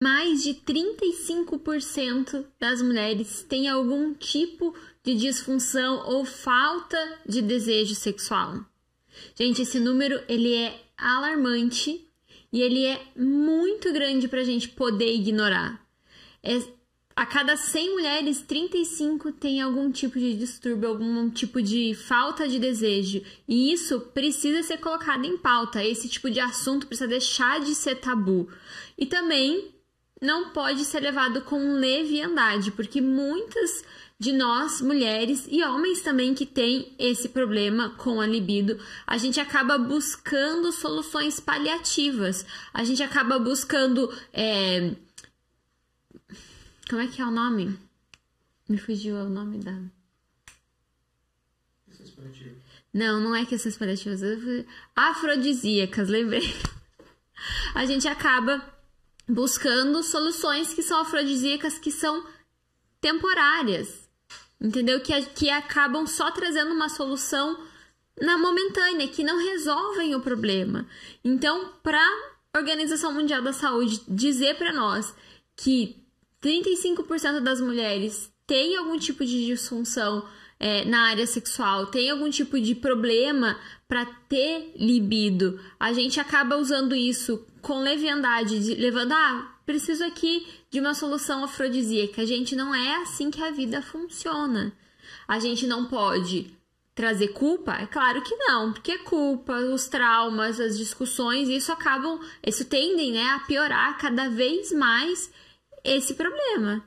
mais de 35% das mulheres têm algum tipo de disfunção ou falta de desejo sexual. Gente, esse número ele é alarmante e ele é muito grande para a gente poder ignorar. É, a cada 100 mulheres, 35 tem algum tipo de distúrbio, algum tipo de falta de desejo. E isso precisa ser colocado em pauta. Esse tipo de assunto precisa deixar de ser tabu. E também não pode ser levado com leviandade, porque muitas de nós, mulheres e homens também que têm esse problema com a libido, a gente acaba buscando soluções paliativas, a gente acaba buscando. É... Como é que é o nome? Me fugiu o nome da. Não, não é questões paliativas. Afrodisíacas, lembrei. A gente acaba buscando soluções que são afrodisíacas, que são temporárias, entendeu? Que, que acabam só trazendo uma solução na momentânea, que não resolvem o problema. Então, para a Organização Mundial da Saúde dizer para nós que 35% das mulheres têm algum tipo de disfunção é, na área sexual, tem algum tipo de problema para ter libido, a gente acaba usando isso com leviandade, de, levando, ah, preciso aqui de uma solução afrodisíaca. Gente, não é assim que a vida funciona. A gente não pode trazer culpa? É claro que não, porque culpa, os traumas, as discussões, isso acabam, isso tendem né, a piorar cada vez mais esse problema.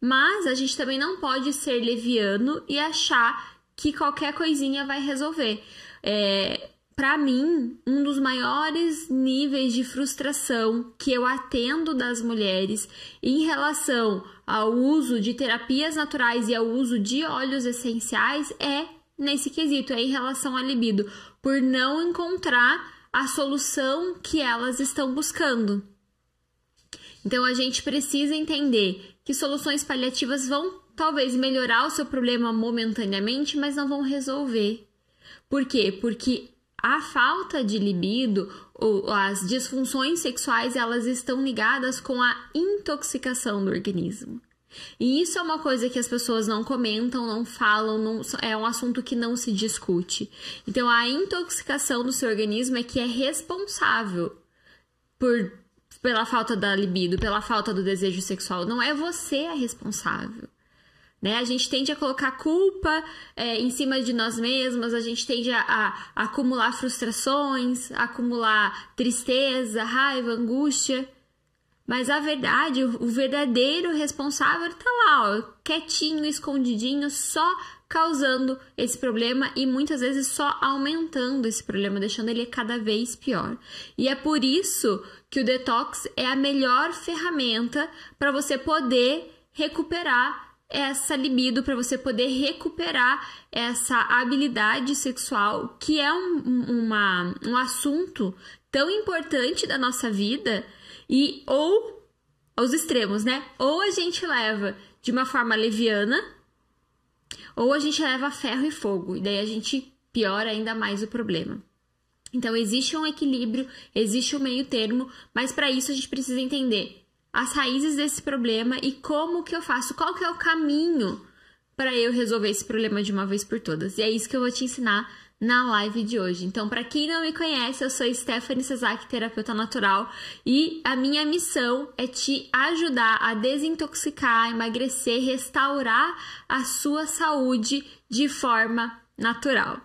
Mas a gente também não pode ser leviano e achar que qualquer coisinha vai resolver. É, para mim, um dos maiores níveis de frustração que eu atendo das mulheres em relação ao uso de terapias naturais e ao uso de óleos essenciais é nesse quesito, é em relação à libido, por não encontrar a solução que elas estão buscando. Então a gente precisa entender que soluções paliativas vão talvez melhorar o seu problema momentaneamente, mas não vão resolver. Por quê? Porque a falta de libido ou as disfunções sexuais, elas estão ligadas com a intoxicação do organismo. E isso é uma coisa que as pessoas não comentam, não falam, não, é um assunto que não se discute. Então, a intoxicação do seu organismo é que é responsável por pela falta da libido, pela falta do desejo sexual. Não é você a responsável. Né? A gente tende a colocar culpa é, em cima de nós mesmas, a gente tende a, a, acumular frustrações, a acumular tristeza, raiva, angústia. Mas a verdade, o verdadeiro responsável está lá, ó, quietinho, escondidinho, só causando esse problema e muitas vezes só aumentando esse problema, deixando ele cada vez pior. E é por isso que o detox é a melhor ferramenta para você poder recuperar essa libido, para você poder recuperar essa habilidade sexual, que é um, uma, um assunto tão importante da nossa vida, e ou aos extremos, né? Ou a gente leva de uma forma leviana, ou a gente leva ferro e fogo, e daí a gente piora ainda mais o problema. Então, existe um equilíbrio, existe um meio termo, mas para isso a gente precisa entender as raízes desse problema e como que eu faço, qual que é o caminho para eu resolver esse problema de uma vez por todas. E é isso que eu vou te ensinar na live de hoje. Então, para quem não me conhece, eu sou Stephanie Sazak, terapeuta natural, e a minha missão é te ajudar a desintoxicar, emagrecer, restaurar a sua saúde de forma natural.